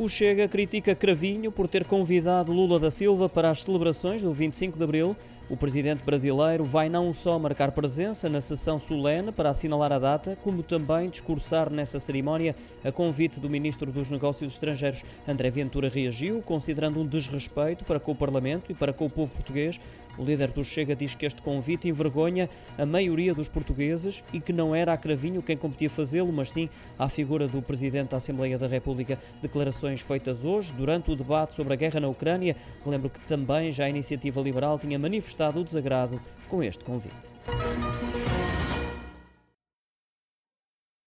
O Chega critica Cravinho por ter convidado Lula da Silva para as celebrações do 25 de Abril. O presidente brasileiro vai não só marcar presença na sessão solene para assinalar a data, como também discursar nessa cerimónia a convite do ministro dos Negócios Estrangeiros. André Ventura reagiu, considerando um desrespeito para com o Parlamento e para com o povo português. O líder do Chega diz que este convite envergonha a maioria dos portugueses e que não era a Cravinho quem competia fazê-lo, mas sim à figura do presidente da Assembleia da República. Declarações feitas hoje durante o debate sobre a guerra na Ucrânia. Relembro que também já a Iniciativa Liberal tinha manifestado manifestado o desagrado com este convite.